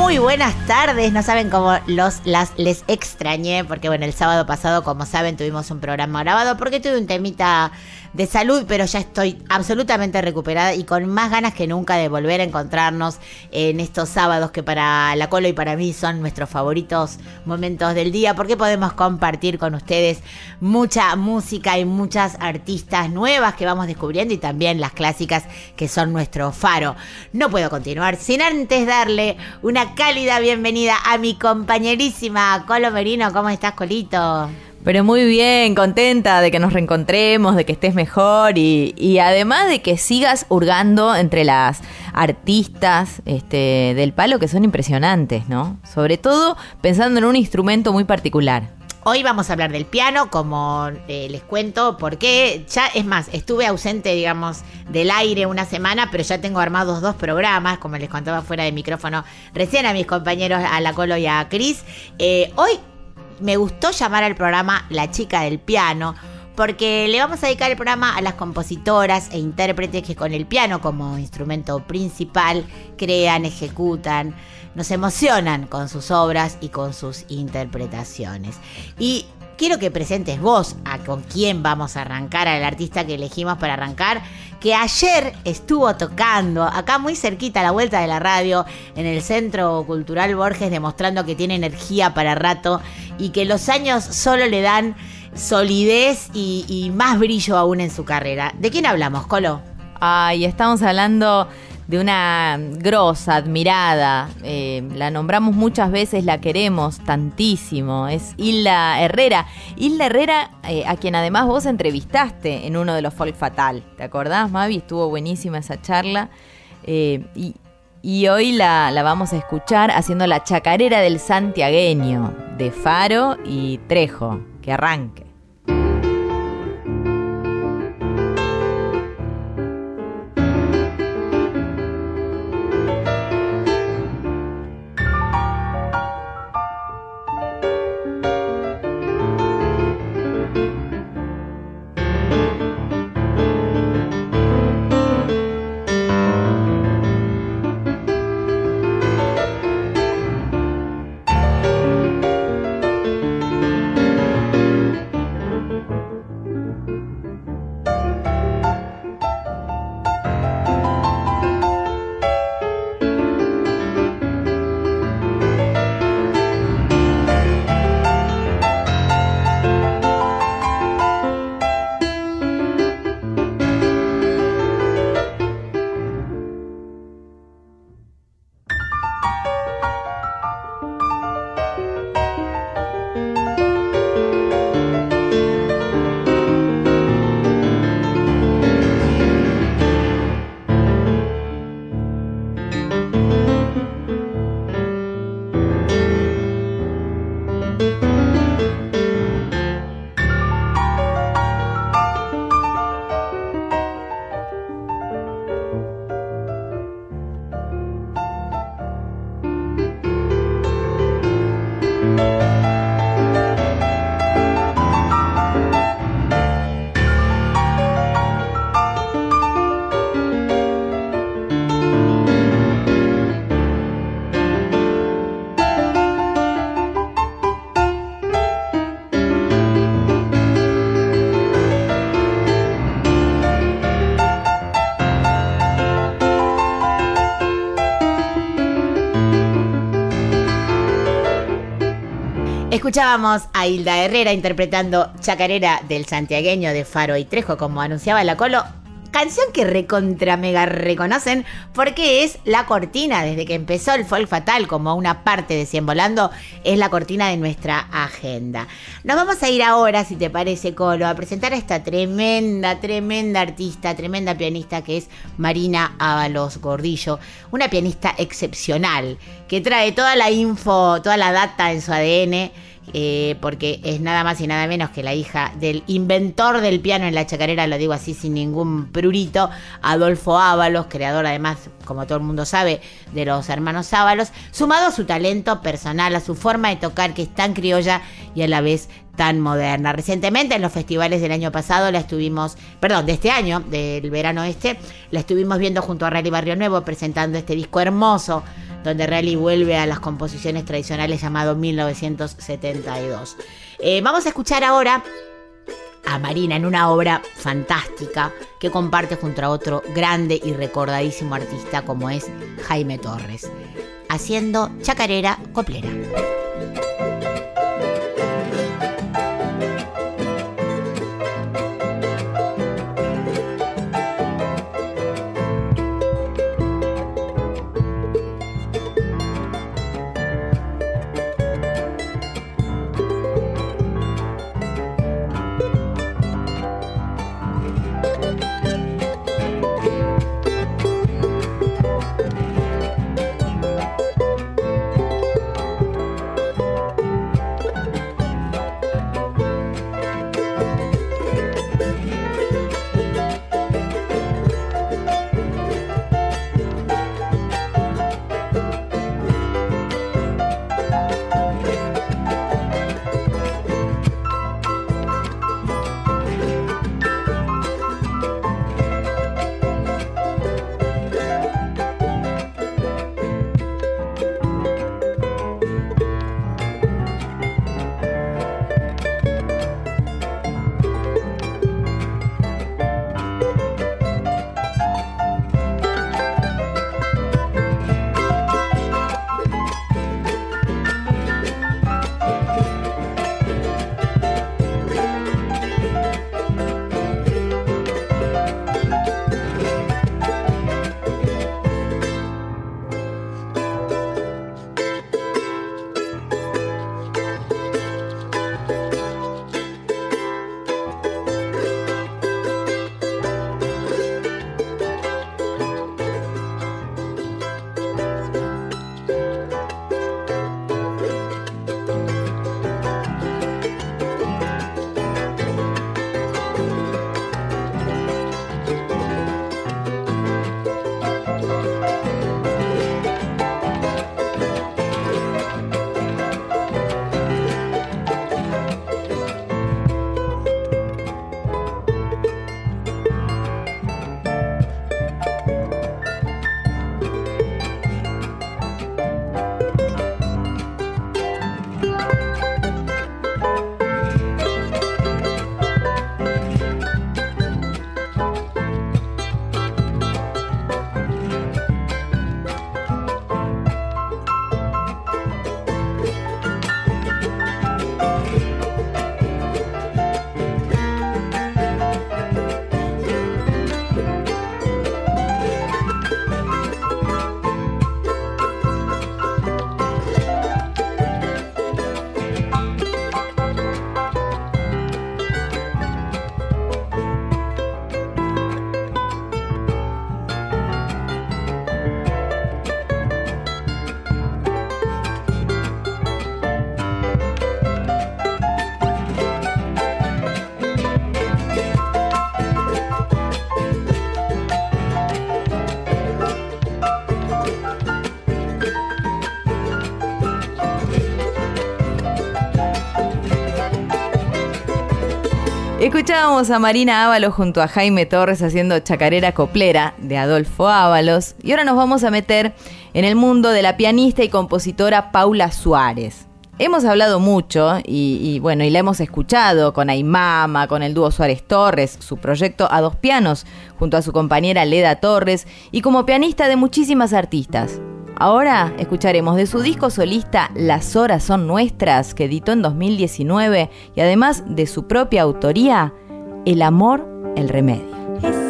Muy buenas tardes, no saben cómo los las les extrañé porque bueno, el sábado pasado, como saben, tuvimos un programa grabado porque tuve un temita de salud, pero ya estoy absolutamente recuperada y con más ganas que nunca de volver a encontrarnos en estos sábados que para la Colo y para mí son nuestros favoritos momentos del día porque podemos compartir con ustedes mucha música y muchas artistas nuevas que vamos descubriendo y también las clásicas que son nuestro faro. No puedo continuar sin antes darle una cálida bienvenida a mi compañerísima Colo Merino. ¿Cómo estás, Colito? Pero muy bien, contenta de que nos reencontremos, de que estés mejor y, y además de que sigas hurgando entre las artistas este, del palo que son impresionantes, ¿no? Sobre todo pensando en un instrumento muy particular. Hoy vamos a hablar del piano, como eh, les cuento, porque ya, es más, estuve ausente, digamos, del aire una semana, pero ya tengo armados dos programas, como les contaba fuera de micrófono recién a mis compañeros, a la Colo y a Cris. Eh, hoy me gustó llamar al programa La chica del piano, porque le vamos a dedicar el programa a las compositoras e intérpretes que con el piano como instrumento principal crean, ejecutan, nos emocionan con sus obras y con sus interpretaciones. Y quiero que presentes vos a con quién vamos a arrancar, al artista que elegimos para arrancar, que ayer estuvo tocando acá muy cerquita a la vuelta de la radio en el Centro Cultural Borges, demostrando que tiene energía para rato y que los años solo le dan solidez y, más brillo aún en su carrera. ¿De quién hablamos, Colo? Ay, estamos hablando de una grosa, admirada, eh, la nombramos muchas veces, la queremos tantísimo, es Hilda Herrera. Hilda Herrera, eh, a quien además vos entrevistaste en uno de los Folk Fatal, ¿te acordás, Mavi? Estuvo buenísima esa charla. Eh, y, hoy la vamos a escuchar haciendo la chacarera del santiagueño de Faro y Trejo. Que arranque. Escuchábamos a Hilda Herrera interpretando Chacarera del santiagueño de Faro y Trejo, como anunciaba la Colo. canción que recontra mega reconocen porque es la cortina, desde que empezó el folk fatal como una parte de Cien Volando, es la cortina de nuestra agenda. Nos vamos a ir ahora, si te parece, Colo, a presentar a esta tremenda, tremenda artista, tremenda pianista que es Marina Ábalos Gordillo, una pianista excepcional que trae toda la info, toda la data en su ADN eh, porque es nada más y nada menos que la hija del inventor del piano en la chacarera, lo digo así sin ningún prurito, Adolfo Ábalos, creador además, como todo el mundo sabe, de los hermanos Ábalos, sumado a su talento personal, a su forma de tocar que es tan criolla y a la vez tan moderna. Recientemente en los festivales del año pasado la estuvimos, perdón, de este año, del verano este, la estuvimos viendo junto a Rally Barrio Nuevo presentando este disco hermoso donde Rally vuelve a las composiciones tradicionales llamado 1972. Eh, vamos a escuchar ahora a Marina en una obra fantástica que comparte junto a otro grande y recordadísimo artista como es Jaime Torres, haciendo chacarera coplera. Escuchábamos a Marina Ábalos junto a Jaime Torres haciendo Chacarera Coplera de Adolfo Ábalos y ahora nos vamos a meter en el mundo de la pianista y compositora Paula Suárez. Hemos hablado mucho y, bueno, y la hemos escuchado con Aymama, con el dúo Suárez Torres, su proyecto a dos pianos, junto a su compañera Leda Torres y como pianista de muchísimas artistas. Ahora escucharemos de su disco solista Las horas son nuestras, que editó en 2019, y además de su propia autoría, El amor, el remedio.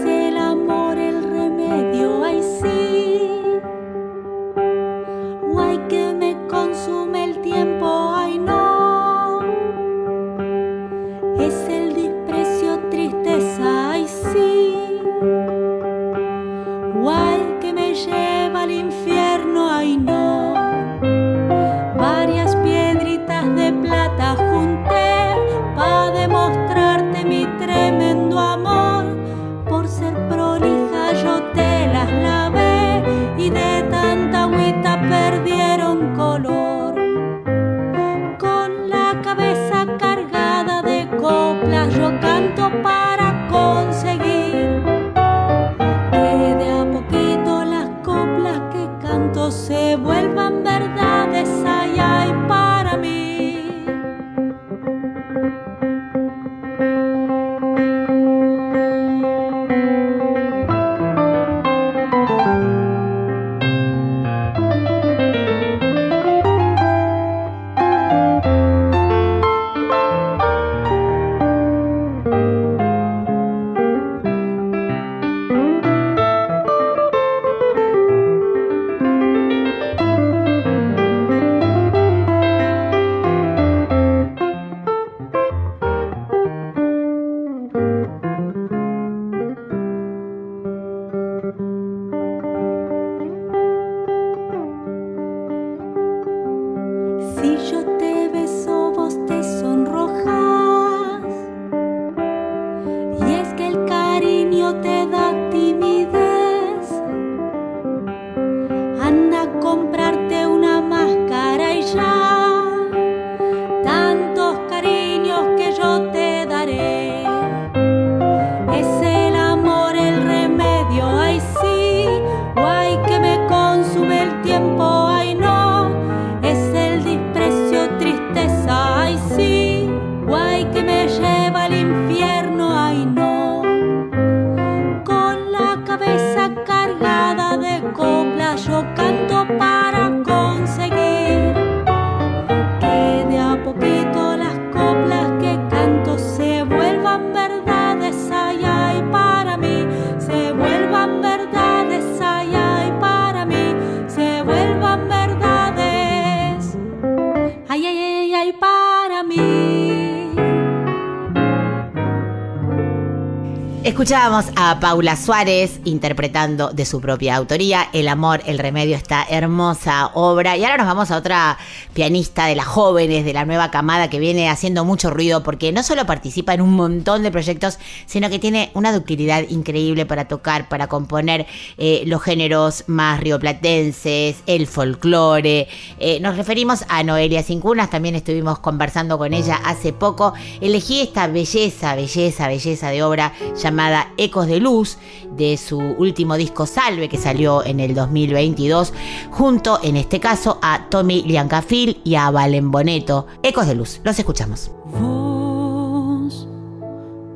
Escuchábamos a Paula Suárez interpretando de su propia autoría El amor, el remedio, esta hermosa obra. Y ahora nos vamos a otra pianista de las jóvenes, de la nueva camada que viene haciendo mucho ruido porque no solo participa en un montón de proyectos, sino que tiene una ductilidad increíble para tocar, para componer eh, los géneros más rioplatenses, el folclore. Eh, nos referimos a Noelia Cincunas, también estuvimos conversando con ella hace poco. Elegí esta belleza, belleza, belleza de obra llamada Ecos de Luz de su último disco Salve que salió en el 2022 junto en este caso a Tommy Liancafil y a Valen Boneto. Ecos de Luz, los escuchamos. Vos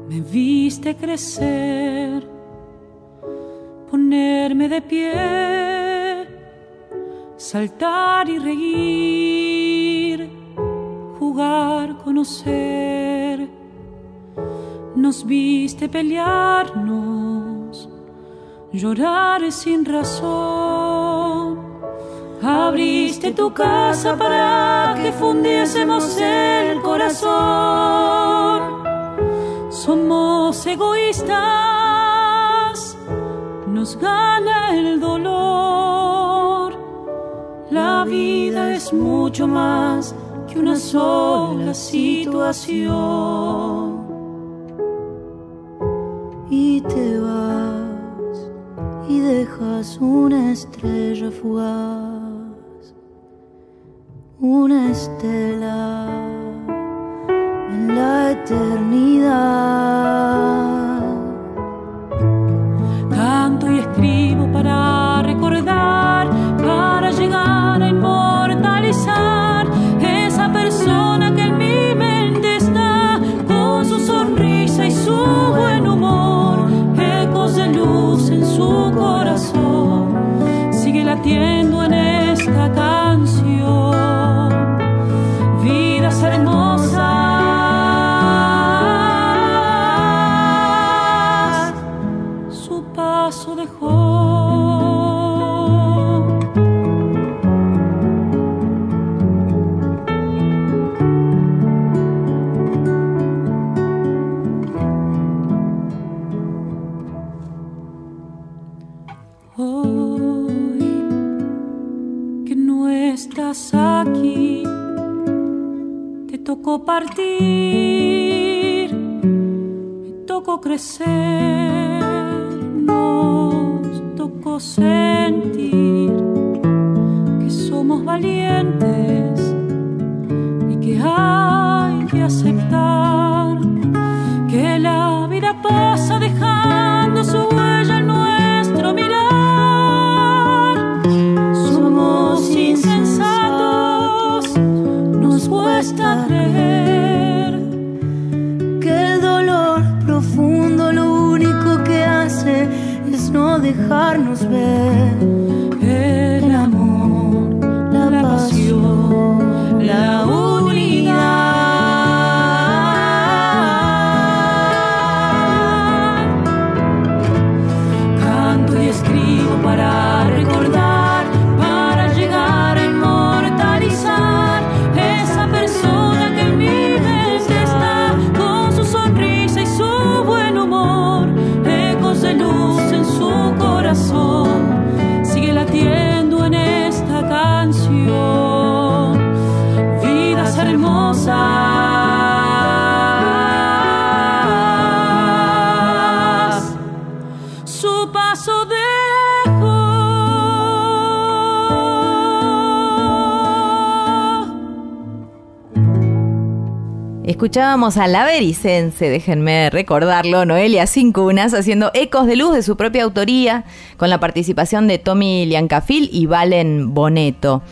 me viste crecer, ponerme de pie, saltar y reír, jugar, conocer. Nos viste pelearnos, llorar sin razón. Abriste tu casa para que fundiésemos el corazón. Somos egoístas, nos gana el dolor. La vida es mucho más que una sola situación. Y te vas y dejas una estrella fugaz, una estela en la eternidad. Canto y escribo para recordar, para llegar Escuchábamos a la Vericense, déjenme recordarlo, Noelia Cincunas, haciendo ecos de luz de su propia autoría, con la participación de Tommy Liancafil y Valen Boneto.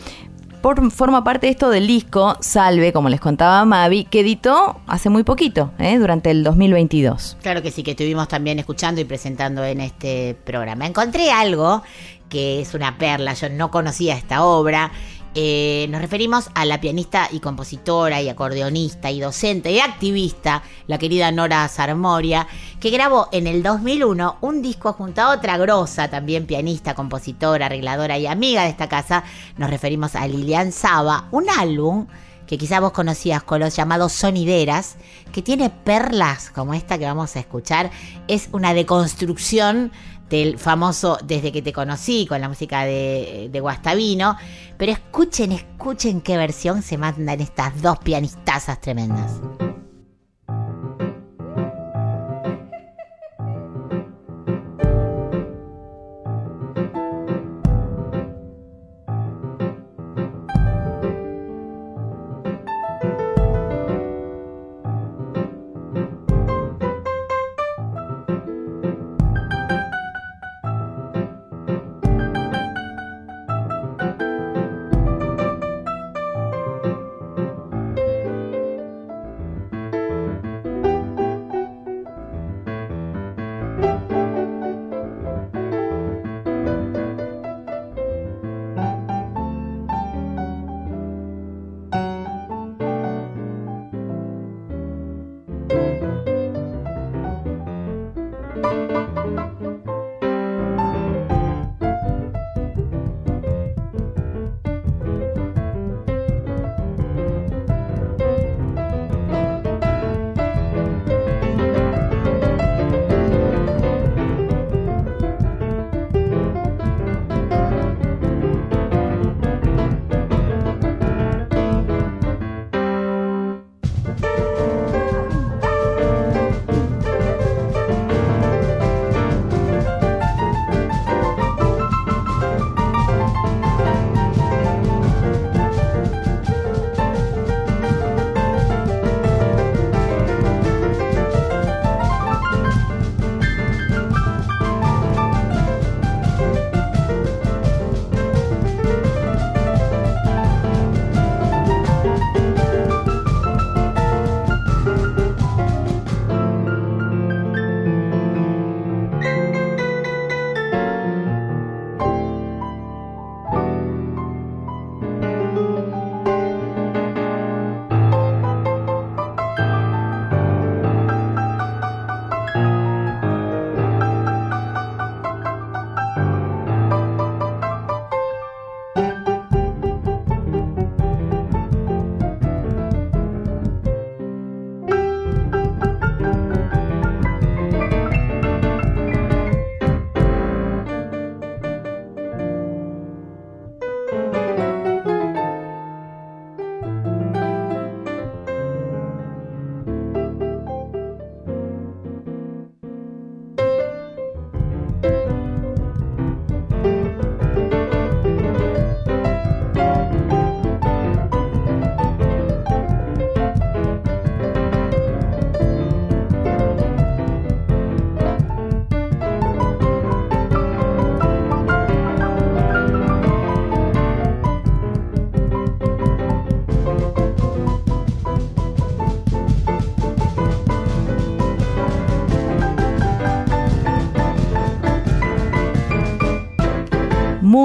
Forma parte esto del disco Salve, como les contaba Mavi, que editó hace muy poquito, ¿eh? durante el 2022. Claro que sí, que estuvimos también escuchando y presentando en este programa. Encontré algo que es una perla, yo no conocía esta obra eh, nos referimos a la pianista y compositora y acordeonista y docente y activista, la querida Nora Sarmoria, que grabó en el 2001 un disco junto a otra grosa, también pianista, compositora, arregladora y amiga de esta casa. Nos referimos a Lilian Saba, un álbum que quizá vos conocías con los llamados sonideras, que tiene perlas como esta que vamos a escuchar. Es una deconstrucción del famoso Desde que te conocí con la música de, de Guastavino. Pero escuchen, escuchen qué versión se mandan estas dos pianistazas tremendas.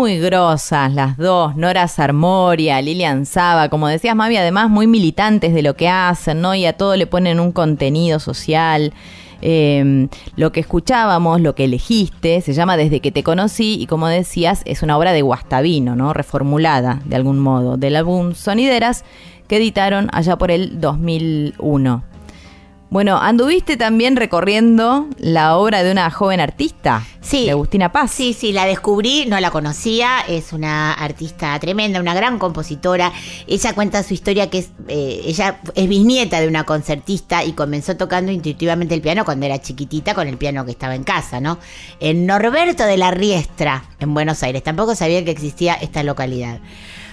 Muy grosas las dos, Nora Sarmoria, Lilian Saba, como decías Mavi, además muy militantes de lo que hacen, ¿no? Y a todo le ponen un contenido social. Em, lo que escuchábamos, lo que elegiste, se llama Desde que te conocí y como decías, es una obra de Guastavino, ¿no? Reformulada de algún modo, del álbum Sonideras que editaron allá por el 2001. Bueno, anduviste también recorriendo la obra de una joven artista, sí, de Agustina Paz. Sí, sí, la descubrí, no la conocía, es una artista tremenda, una gran compositora. Ella cuenta su historia que es, eh, ella es bisnieta de una concertista y comenzó tocando intuitivamente el piano cuando era chiquitita con el piano que estaba en casa, ¿no? En Norberto de la Riestra, en Buenos Aires. Tampoco sabía que existía esta localidad.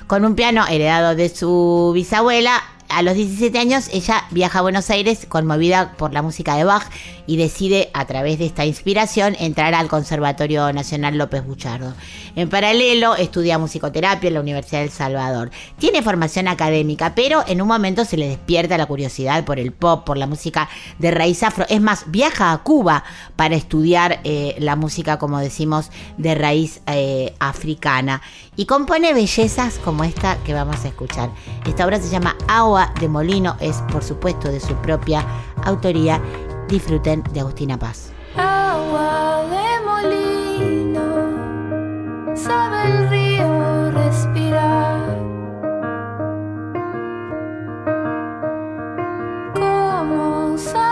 Con un piano heredado de su bisabuela, a los 17 años ella viaja a Buenos Aires conmovida por la música de Bach y decide a través de esta inspiración entrar al Conservatorio Nacional López Buchardo. En paralelo estudia musicoterapia en la Universidad del Salvador. Tiene formación académica, pero en un momento se le despierta la curiosidad por el pop, por la música de raíz afro. Es más, viaja a Cuba para estudiar eh, la música, como decimos, de raíz eh, africana. Y compone bellezas como esta que vamos a escuchar. Esta obra se llama Agua de Molino, es por supuesto de su propia autoría. Disfruten de Agustina Paz. Agua de molino, sabe el río respirar. Como sabe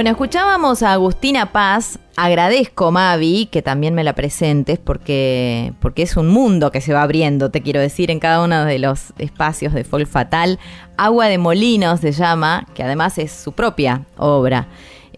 Bueno, escuchábamos a Agustina Paz. Agradezco, Mavi, que también me la presentes porque, porque es un mundo que se va abriendo, te quiero decir, en cada uno de los espacios de Folk Fatal. Agua de Molinos se llama, que además es su propia obra.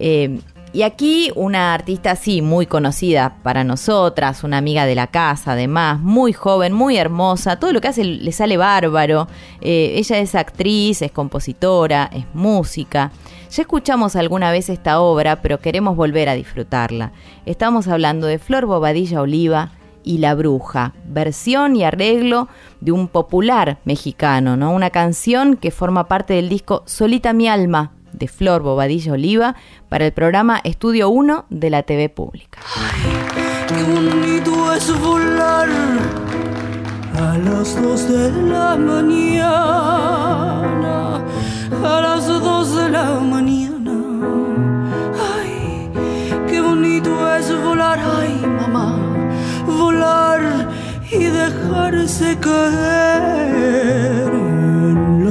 Eh, y aquí una artista, sí, muy conocida para nosotras, una amiga de la casa, además, muy joven, muy hermosa, todo lo que hace le sale bárbaro. Eh, ella es actriz, es compositora, es música. Ya escuchamos alguna vez esta obra, pero queremos volver a disfrutarla. Estamos hablando de Flor Bobadilla Oliva y La Bruja, versión y arreglo de un popular mexicano, ¿no? Una canción que forma parte del disco Solita mi alma de Flor Bobadilla Oliva para el programa Estudio 1 de la TV Pública. Ay, qué bonito es volar a las 2 de la mañana, a las 2 de la mañana. Ay, qué bonito es volar, ay mamá, volar y dejarse caer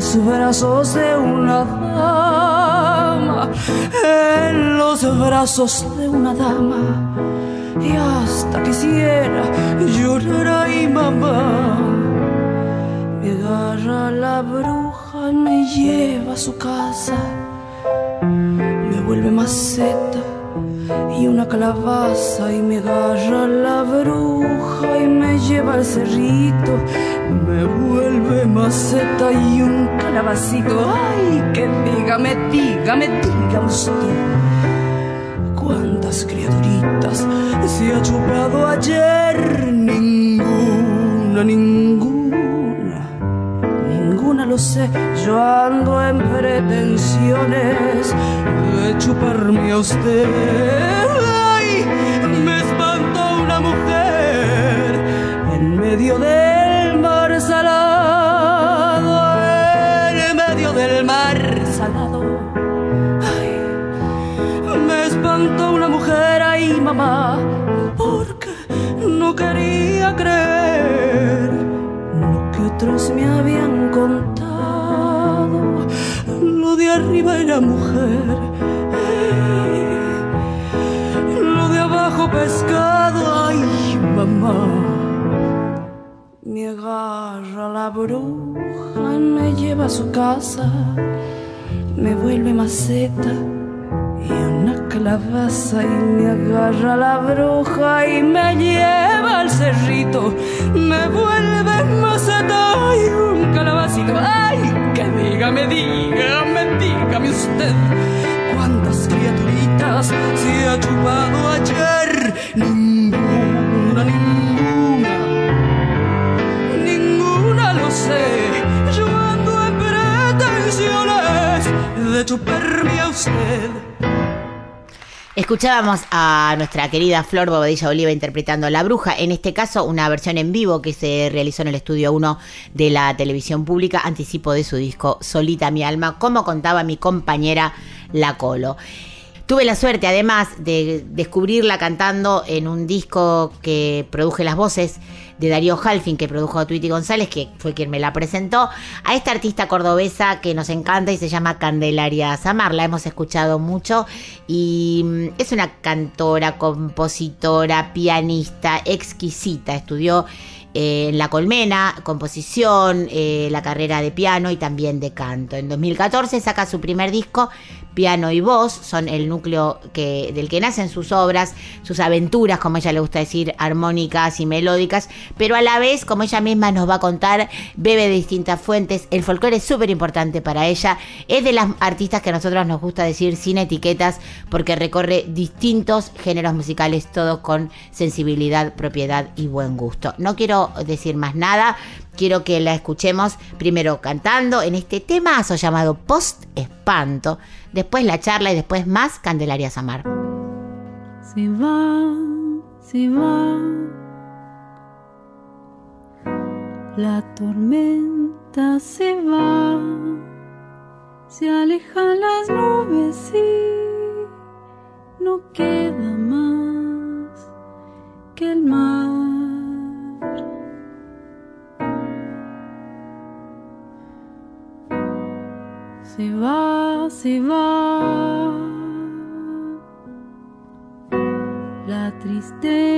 los brazos de una dama, en los brazos de una dama. Y hasta quisiera llorar ahí, mamá. Me agarra la bruja, me lleva a su casa, me vuelve maceta y una calabaza y me agarra la bruja y me lleva al cerrito, me vuelve maceta y un calabacito. Ay, que dígame, dígame, dígame usted. ¿Cuántas criaturitas se ha chupado ayer? Ninguna, ninguna, ninguna lo sé. Yo ando en pretensiones de chuparme a usted. Ay, me espantó una mujer en medio del porque no quería creer lo que otros me habían contado. Lo de arriba era mujer, lo de abajo pescado, ay, mamá. Me agarra la bruja me lleva a su casa, me vuelve maceta y una calabaza y me agarra la bruja y me lleva al cerrito, me vuelve maceta y un calabacito. Ay, que dígame, dígame, dígame usted, cuántas criaturitas se ha chupado ayer. Ninguna, ninguna, ninguna lo sé. Yo en pretensiones de chuparme a usted. Escuchábamos a nuestra querida Flor Bobadilla Oliva interpretando La Bruja, en este caso una versión en vivo que se realizó en el estudio 1 de la televisión pública, anticipo de su disco Solita mi alma, como contaba mi compañera La Colo. Tuve la suerte además de descubrirla cantando en un disco que produje las voces de Darío Halfin, que produjo a Tweety González, que fue quien me la presentó, a esta artista cordobesa que nos encanta y se llama Candelaria Samar. La hemos escuchado mucho y mm, es una cantora, compositora, pianista, exquisita. Estudió eh, en La Colmena, composición, eh, la carrera de piano y también de canto. En 2014 saca su primer disco, Piano y Voz, son el núcleo del que nacen sus obras, sus aventuras, como ella le gusta decir, armónicas y melódicas, pero a la vez, como ella misma nos va a contar, bebe de distintas fuentes. El folclore es súper importante para ella. Es de las artistas que a nosotros nos gusta decir sin etiquetas, porque recorre distintos géneros musicales, todos con sensibilidad, propiedad y buen gusto. No quiero decir más nada. Quiero que la escuchemos primero cantando en este temazo llamado Post Espanto, después la charla y después más Candelaria Samar. Se va, se va. La tormenta se va. Se alejan las nubes y no queda más que el mar. Se va. La tristeza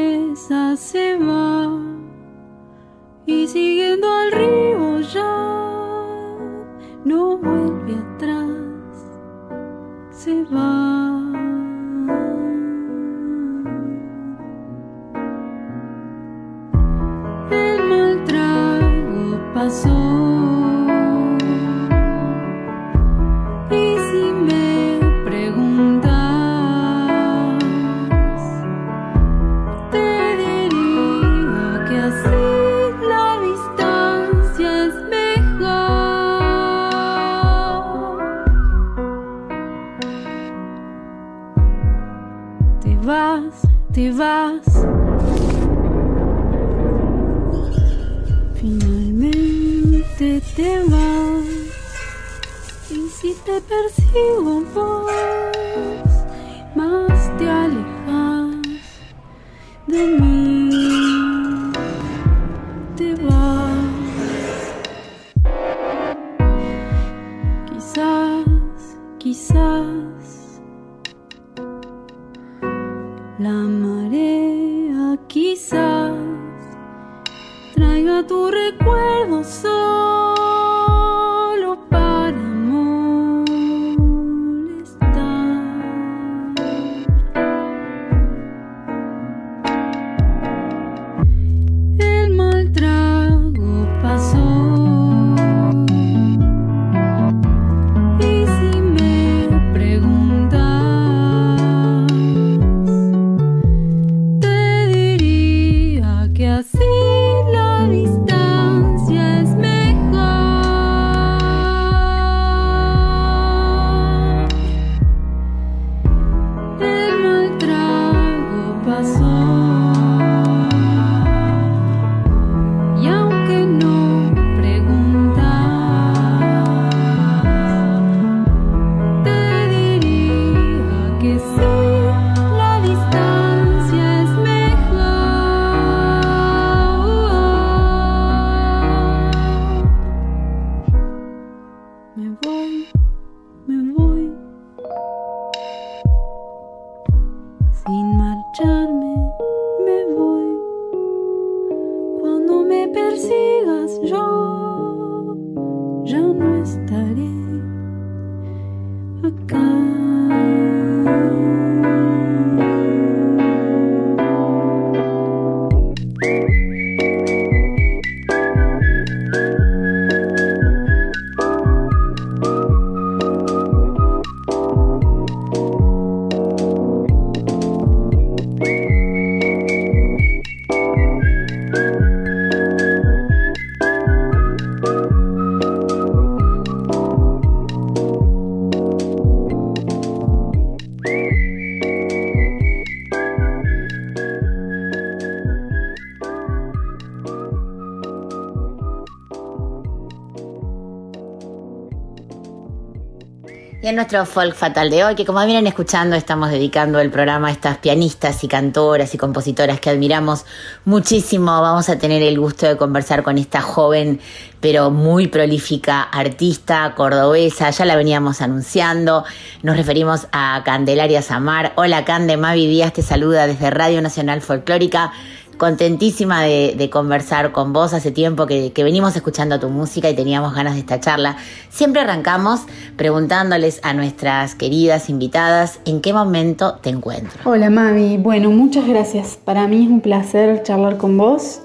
Y en nuestro folk fatal de hoy, que como vienen escuchando, estamos dedicando el programa a estas pianistas y cantoras y compositoras que admiramos muchísimo. Vamos a tener el gusto de conversar con esta joven, pero muy prolífica artista cordobesa. Ya la veníamos anunciando. Nos referimos a Candelaria Samar. Hola, Cande. Mavi Díaz te saluda desde Radio Nacional Folclórica contentísima de, conversar con vos. Hace tiempo que, venimos escuchando tu música y teníamos ganas de esta charla. Siempre arrancamos preguntándoles a nuestras queridas invitadas en qué momento te encuentro. Hola Mavi, bueno, muchas gracias. Para mí es un placer charlar con vos.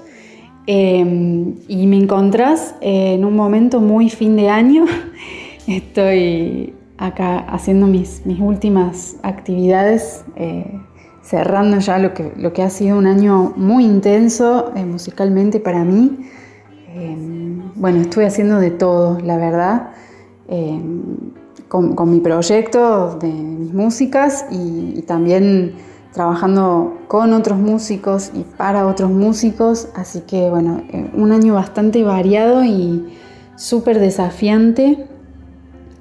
Eh, y me encontrás en un momento muy fin de año. Estoy acá haciendo mis, mis últimas actividades. Eh, cerrando ya lo que, lo que ha sido un año muy intenso eh, musicalmente para mí. Eh, bueno, estuve haciendo de todo, la verdad, eh, con, con, mi proyecto de mis músicas y, también trabajando con otros músicos y para otros músicos. Así que bueno, un año bastante variado y súper desafiante.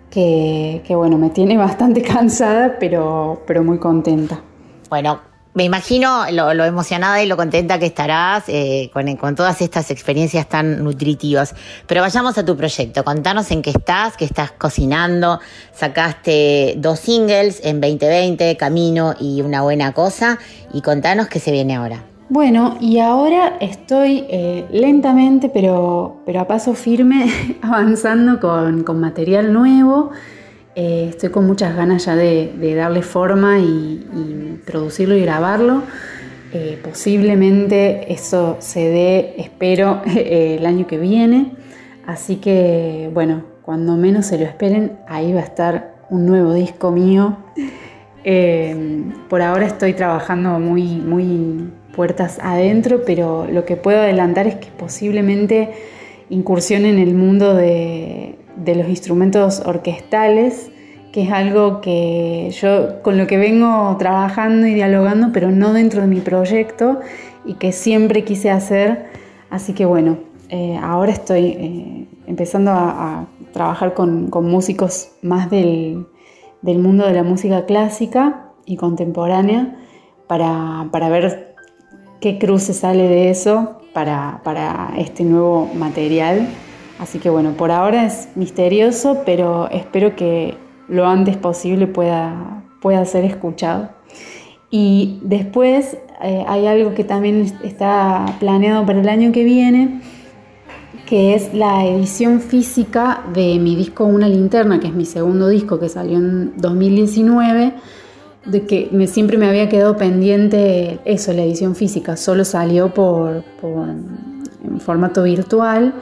Que, que bueno, me tiene bastante cansada, pero, pero muy contenta. Bueno, me imagino lo, emocionada y lo contenta que estarás eh, con, con, todas estas experiencias tan nutritivas. Pero vayamos a tu proyecto. Contanos en qué estás, qué estás cocinando. Sacaste dos singles en 2020, Camino y Una Buena Cosa. Y contanos qué se viene ahora. Bueno, y ahora estoy eh, lentamente, pero, pero a paso firme, avanzando con, con material nuevo. Eh, estoy con muchas ganas ya de, darle forma y, y, producirlo y grabarlo. Eh, posiblemente eso se dé, espero, el año que viene. Así que, bueno, cuando menos se lo esperen, ahí va a estar un nuevo disco mío. Eh, por ahora estoy trabajando muy, muy puertas adentro, pero lo que puedo adelantar es que posiblemente incursione en el mundo de, de los instrumentos orquestales, que es algo que yo con lo que vengo trabajando y dialogando, pero no dentro de mi proyecto y que siempre quise hacer. Así que bueno, eh, ahora estoy eh, empezando a, a trabajar con, con, músicos más del, del, mundo de la música clásica y contemporánea para, para ver qué cruce sale de eso para, para este nuevo material Así que bueno, por ahora es misterioso, pero espero que lo antes posible pueda, pueda ser escuchado. Y después eh, hay algo que también está planeado para el año que viene, que es la edición física de mi disco Una Linterna, que es mi segundo disco que salió en 2019, de que siempre me había quedado pendiente eso, la edición física, solo salió por, en formato virtual.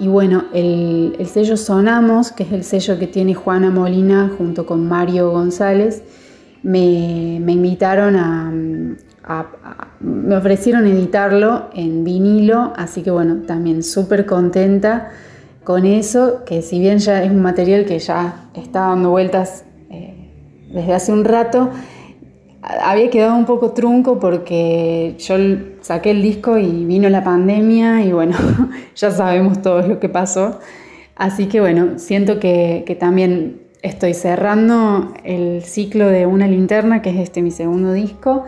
Y bueno, el, el sello Sonamos, que es el sello que tiene Juana Molina junto con Mario González, me, invitaron a, me ofrecieron editarlo en vinilo, así que bueno, también súper contenta con eso, que si bien ya es un material que ya está dando vueltas eh, desde hace un rato, había quedado un poco trunco porque yo saqué el disco y vino la pandemia y bueno, ya sabemos todo lo que pasó. Así que bueno, siento que, que también estoy cerrando el ciclo de Una linterna, que es este mi segundo disco.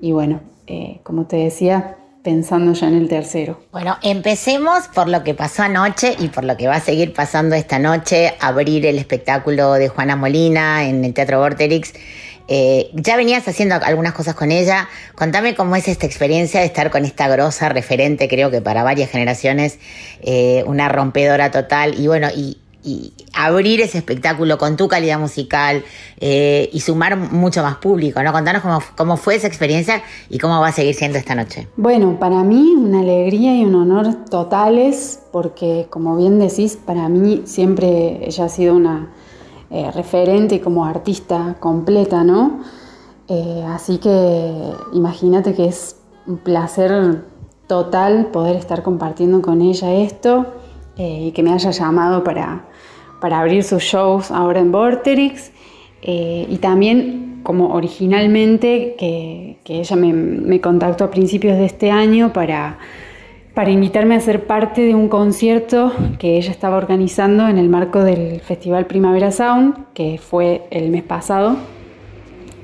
Y bueno, eh, como te decía, pensando ya en el tercero. Bueno, empecemos por lo que pasó anoche y por lo que va a seguir pasando esta noche, abrir el espectáculo de Juana Molina en el Teatro Vorterix. Eh, ya venías haciendo algunas cosas con ella. Contame cómo es esta experiencia de estar con esta grosa referente, creo que para varias generaciones, eh, una rompedora total. Y bueno, y, abrir ese espectáculo con tu calidad musical eh, y sumar mucho más público, ¿no? Contanos cómo, fue esa experiencia y cómo va a seguir siendo esta noche. Bueno, para mí una alegría y un honor totales, porque como bien decís, para mí siempre ella ha sido una eh, referente como artista completa, ¿no? Eh, así que imagínate que es un placer total poder estar compartiendo con ella esto y que me haya llamado para para abrir sus shows ahora en Vorterix eh, y también como originalmente que, ella me, contactó a principios de este año para, para invitarme a ser parte de un concierto que ella estaba organizando en el marco del Festival Primavera Sound, que fue el mes pasado.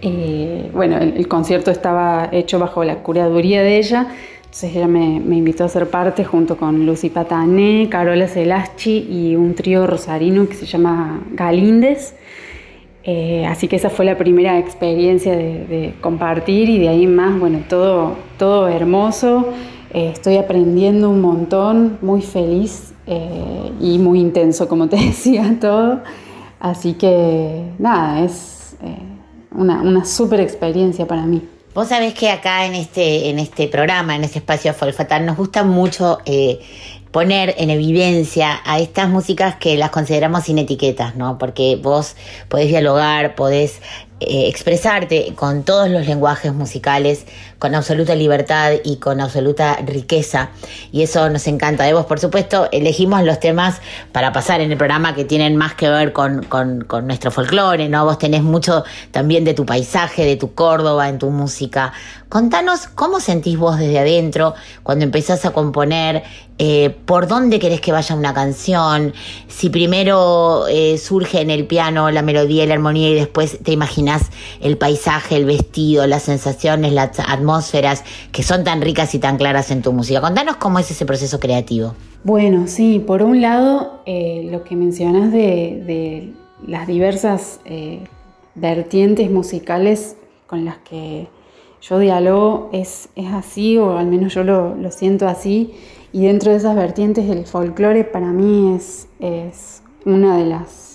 Eh, bueno, el, concierto estaba hecho bajo la curaduría de ella entonces ella me, invitó a ser parte junto con Lucy Patané, Carola Celaschi y un trío rosarino que se llama Galíndez. Eh, así que esa fue la primera experiencia de, compartir y de ahí más, bueno, todo, todo hermoso. Eh, estoy aprendiendo un montón, muy feliz eh, y muy intenso, como te decía, todo. Así que nada, es una, una súper experiencia para mí. Vos sabés que acá en este, en este programa, en este espacio Folfatal, nos gusta mucho eh, poner en evidencia a estas músicas que las consideramos sin etiquetas, ¿no? Porque vos podés dialogar, podés eh, expresarte con todos los lenguajes musicales con absoluta libertad y con absoluta riqueza. Y eso nos encanta de vos. Por supuesto, elegimos los temas para pasar en el programa que tienen más que ver con, nuestro folclore, ¿no? Vos tenés mucho también de tu paisaje, de tu Córdoba, en tu música. Contanos cómo sentís vos desde adentro cuando empezás a componer, eh, por dónde querés que vaya una canción, si primero eh, surge en el piano la melodía y la armonía y después te imaginas el paisaje, el vestido, las sensaciones, la atmósfera atmósferas que son tan ricas y tan claras en tu música. Contanos cómo es ese proceso creativo. Bueno, sí, por un lado, eh, lo que mencionas de, las diversas eh, vertientes musicales con las que yo dialogo es, es así, o al menos yo lo, siento así, y dentro de esas vertientes el folclore para mí es una de las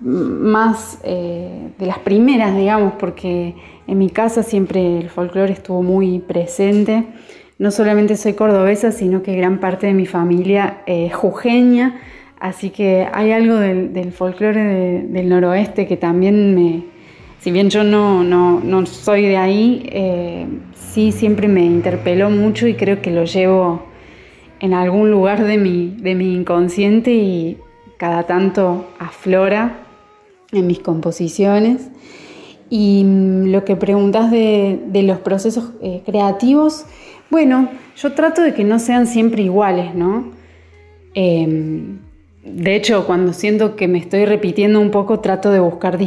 más, eh, de las primeras, digamos, porque en mi casa siempre el folclore estuvo muy presente. No solamente soy cordobesa, sino que gran parte de mi familia es jujeña, así que hay algo del, folclore del noroeste que también me, si bien yo no, no, soy de ahí, eh, sí siempre me interpeló mucho y creo que lo llevo en algún lugar de mi, de mi inconsciente y cada tanto aflora en mis composiciones. Y mm, lo que preguntas de, los procesos eh, creativos, bueno, yo trato de que no sean siempre iguales, ¿no? Em, de hecho, cuando siento que me estoy repitiendo un poco, trato de buscar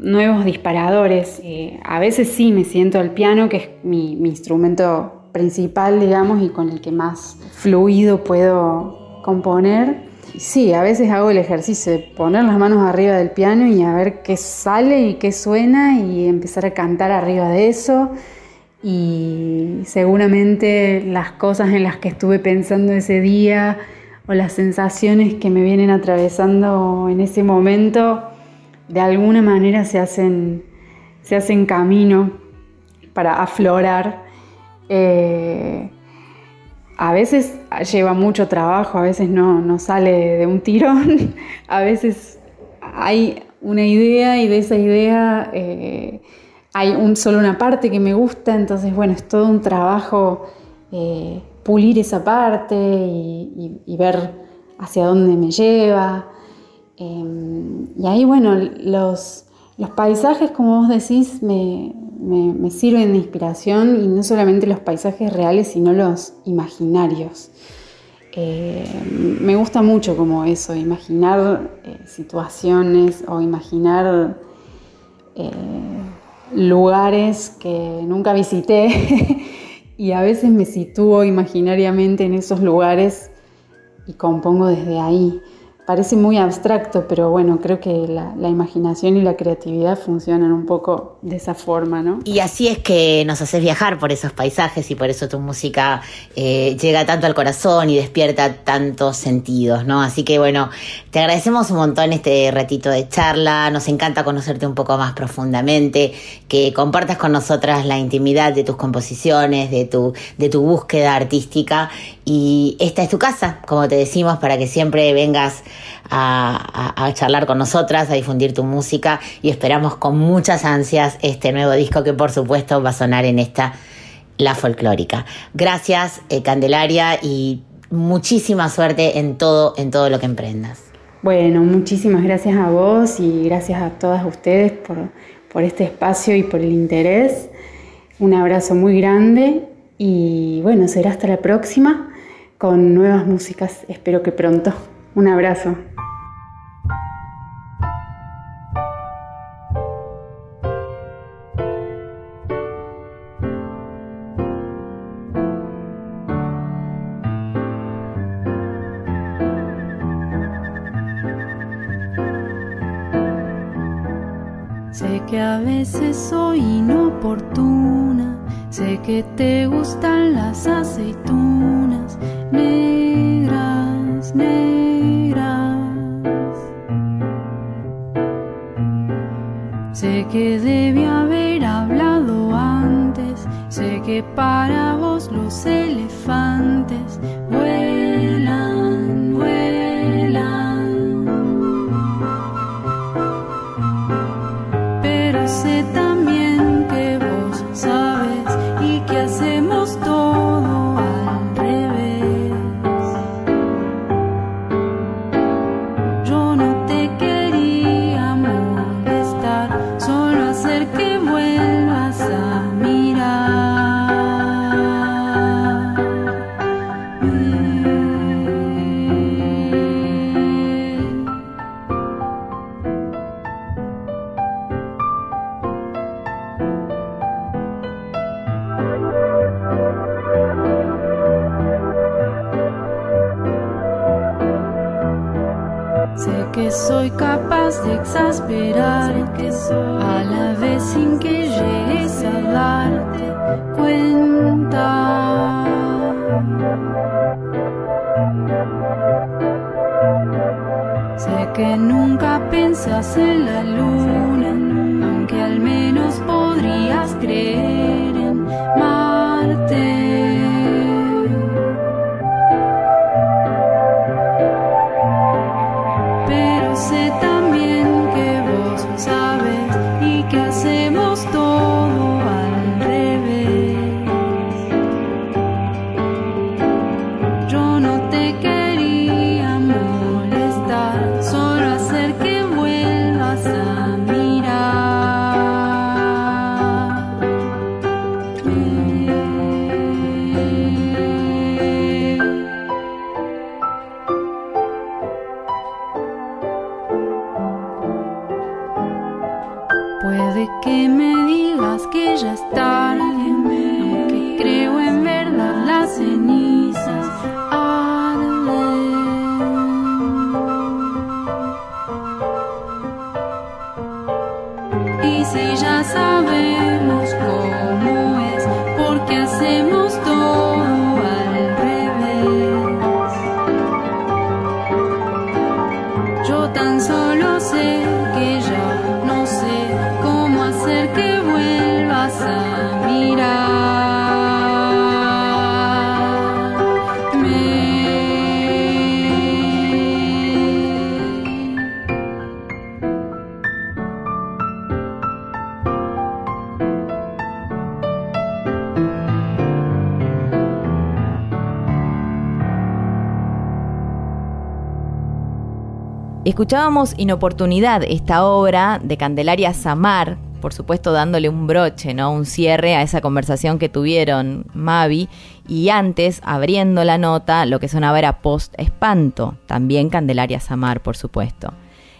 nuevos disparadores. Eh, a veces sí me siento al piano, que es mi, instrumento principal, digamos, y con el que más fluido puedo, componer. Sí, a veces hago el ejercicio de poner las manos arriba del piano y a ver qué sale y qué suena y empezar a cantar arriba de eso. Y seguramente las cosas en las que estuve pensando ese día o las sensaciones que me vienen atravesando en ese momento, de alguna manera se hacen, se hacen camino para aflorar. Eh, a veces lleva mucho trabajo, a veces no, sale de un tirón, a veces hay una idea y de esa idea eh, hay solo una parte que me gusta, entonces bueno, es todo un trabajo eh, pulir esa parte y, ver hacia dónde me lleva. Em, y ahí bueno, los, los paisajes, como vos decís, me, me, sirven de inspiración y no solamente los paisajes reales, sino los imaginarios. Eh, me gusta mucho como eso, imaginar eh, situaciones o imaginar eh, lugares que nunca visité y a veces me sitúo imaginariamente en esos lugares y compongo desde ahí parece muy abstracto, pero bueno, creo que la, imaginación y la creatividad funcionan un poco de esa forma, ¿no? Y así es que nos haces viajar por esos paisajes y por eso tu música eh, llega tanto al corazón y despierta tantos sentidos, ¿no? Así que bueno, te agradecemos un montón este ratito de charla, nos encanta conocerte un poco más profundamente, que compartas con nosotras la intimidad de tus composiciones, de tu, de tu búsqueda artística y esta es tu casa, como te decimos, para que siempre vengas a, charlar con nosotras, a difundir tu música y esperamos con muchas ansias este nuevo disco que por supuesto va a sonar en esta La Folclórica. Gracias, eh, Candelaria, y muchísima suerte en todo, en todo lo que emprendas. Bueno, muchísimas gracias a vos y gracias a todas ustedes por, por este espacio y por el interés. Un abrazo muy grande y bueno, será hasta la próxima con nuevas músicas, espero que pronto. Un abrazo. Sé que a veces soy inoportuna, sé que te gustan las aceitunas negras, negras. Que debí haber hablado antes, sé que para vos los elefantes Escuchábamos Inoportunidad, esta obra de Candelaria Samar, por supuesto dándole un broche, ¿no? Un cierre a esa conversación que tuvieron Mavi. Y antes, abriendo la nota, lo que sonaba era Post Espanto, también Candelaria Samar, por supuesto.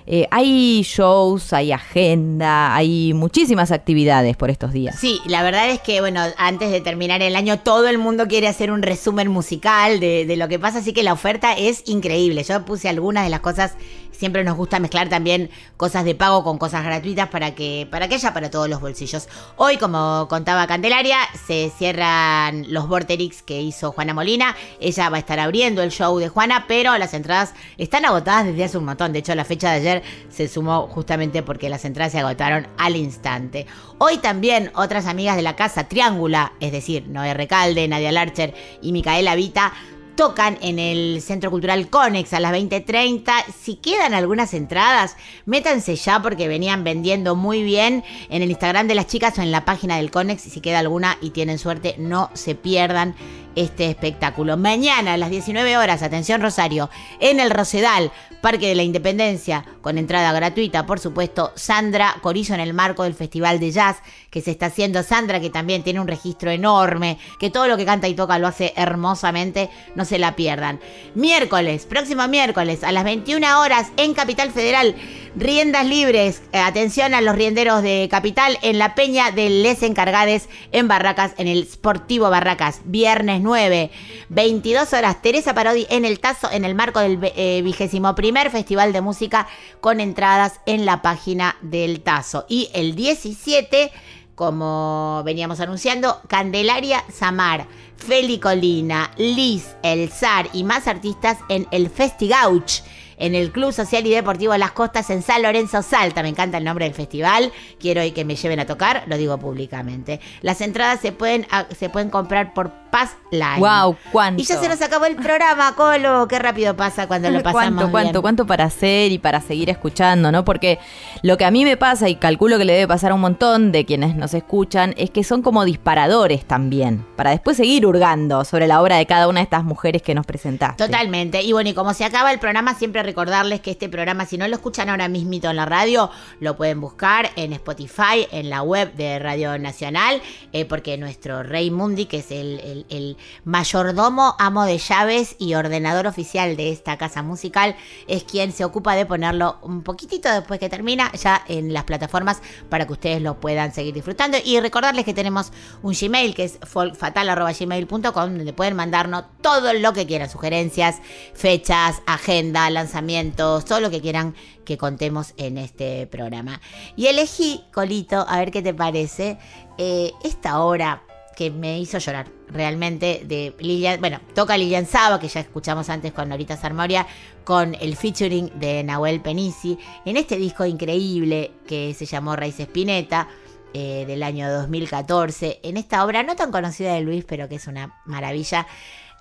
Eh, hay shows, hay agenda, hay muchísimas actividades por estos días. Sí, la verdad es que, bueno, antes de terminar el año, todo el mundo quiere hacer un resumen musical de, de lo que pasa, así que la oferta es increíble. Yo puse algunas de las cosas, siempre nos gusta mezclar también cosas de pago con cosas gratuitas para que, para que haya para todos los bolsillos. Hoy, como contaba Candelaria, se cierran los Vorterix que hizo Juana Molina. Ella va a estar abriendo el show de Juana, pero las entradas están agotadas desde hace un montón. De hecho, la fecha de ayer se sumó justamente porque las entradas se agotaron al instante. Hoy también otras amigas de la casa Triángula, es decir, Noé Recalde, Nadia Larcher y Micaela Vita, tocan en el Centro Cultural Conex a las 20.30. Si quedan algunas entradas, métanse ya porque venían vendiendo muy bien en el Instagram de las chicas o en la página del Conex. Si queda alguna y tienen suerte, no se pierdan este espectáculo. Mañana a las 19 horas, atención Rosario, en el Rosedal, Parque de la Independencia, con entrada gratuita, por supuesto, Sandra Corizo en el marco del Festival de Jazz que se está haciendo. Sandra, que también tiene un registro enorme, que todo lo que canta y toca lo hace hermosamente, no se la pierdan. Miércoles, próximo miércoles, a las 21 horas, en Capital Federal, riendas libres. Eh, atención a los rienderos de Capital en la Peña de Les Encargades en Barracas, en el Sportivo Barracas, viernes 9, 22 horas. Teresa Parodi en el Tazo, en el marco del eh, vigésimo primer Festival de Música, con entradas en la página del Tazo. Y el 17 como veníamos anunciando, Candelaria Samar, Feli Colina, Liz, El Zar y más artistas en el Festigauch, en el Club Social y Deportivo Las Costas en San Lorenzo Salta. Me encanta el nombre del festival, quiero que me lleven a tocar, lo digo públicamente. Las entradas se pueden, se pueden comprar por Paz Live. Wow, cuánto. Y ya se nos acabó el programa, Colo, qué rápido pasa cuando lo pasamos cuánto, cuánto, bien. cuánto para hacer y para seguir escuchando, ¿no? Porque lo que a mí me pasa y calculo que le debe pasar a un montón de quienes nos escuchan es que son como disparadores también, para después seguir hurgando sobre la obra de cada una de estas mujeres que nos presentaste. Totalmente. Y bueno, y como se acaba el programa, siempre recordarles que este programa, si no lo escuchan ahora mismito en la radio, lo pueden buscar en Spotify, en la web de Radio Nacional, eh, porque nuestro Rey Mundi, que es el, el- mayordomo, amo de llaves y ordenador oficial de esta casa musical, es quien se ocupa de ponerlo un poquitito después que termina ya en las plataformas para que ustedes lo puedan seguir disfrutando. Y recordarles que tenemos un Gmail que es folkfatal.gmail.com donde pueden mandarnos todo lo que quieran, sugerencias, fechas, agenda, lanzamientos, todo lo que quieran que contemos en este programa. Y elegí, Colito, a ver qué te parece, eh, esta obra que me hizo llorar realmente de Lilian, bueno, toca Lilian Saba, que ya escuchamos antes con Norita Sarmoria, con el featuring de Nahuel Penisi, en este disco increíble que se llamó Raíz Espineta, eh, del año 2014, en esta obra no tan conocida de Luis, pero que es una maravilla,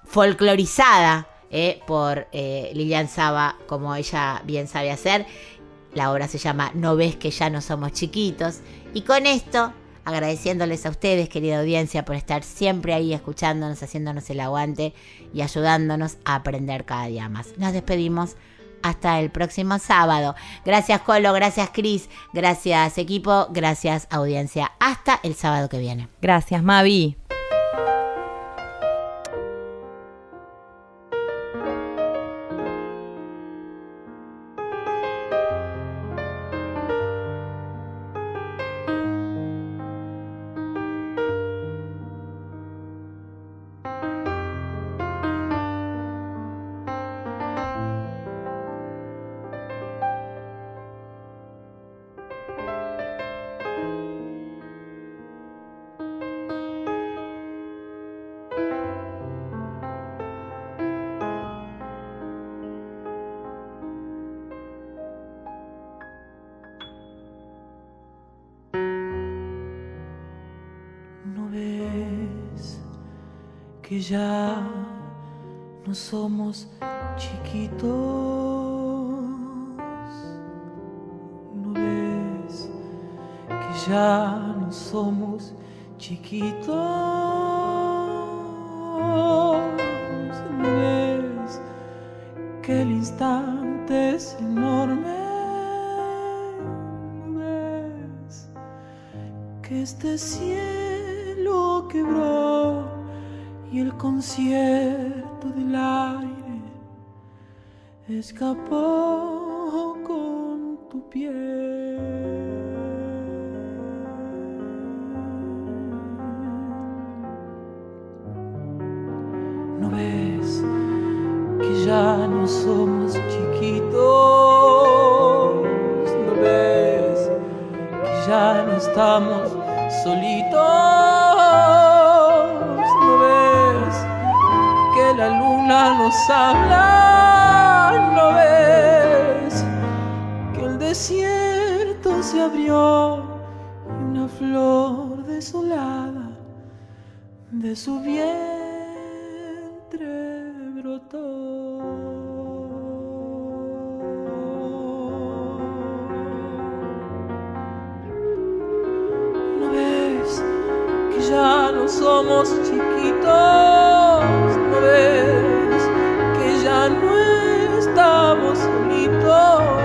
folclorizada eh, por eh, Lilian Saba, como ella bien sabe hacer. La obra se llama No ves que ya no somos chiquitos. Y con esto, agradeciéndoles a ustedes, querida audiencia, por estar siempre ahí escuchándonos, haciéndonos el aguante y ayudándonos a aprender cada día más. Nos despedimos. Hasta el próximo sábado. Gracias Colo, gracias Cris, gracias equipo, gracias audiencia. Hasta el sábado que viene. Gracias, Mavi. Que ya no somos chiquitos. ¿No ves que ya no somos chiquitos? ¿No ves que el instante es enorme? ¿No ves que este cielo quebró y el concierto del aire escapó ya no somos chiquitos? ¿No ves que ya no estamos solitos?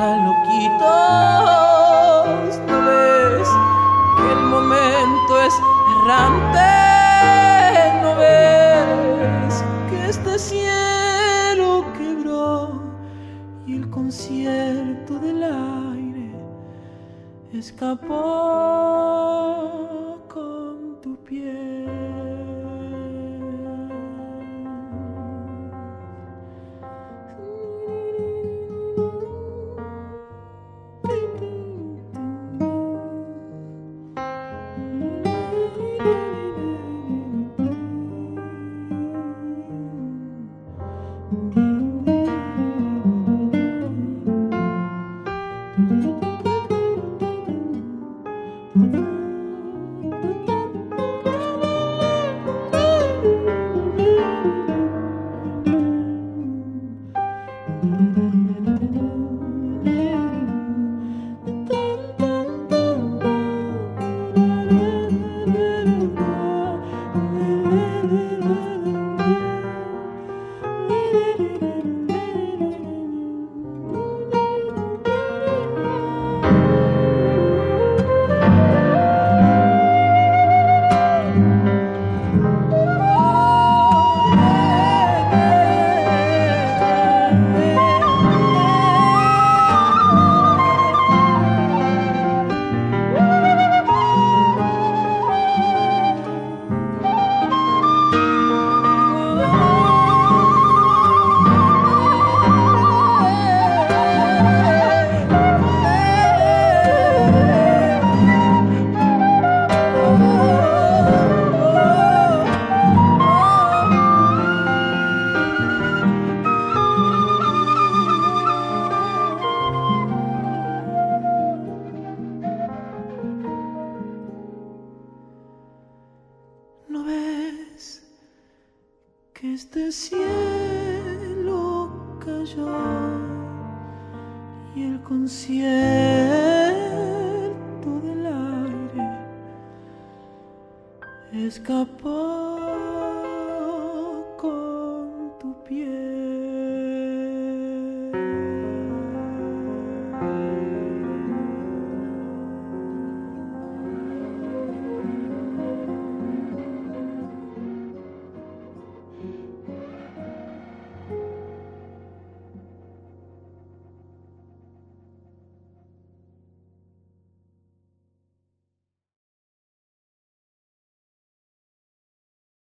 Tan loquitos? ¿No ves que el momento es errante? ¿No ves que este cielo quebró y el concierto del aire escapó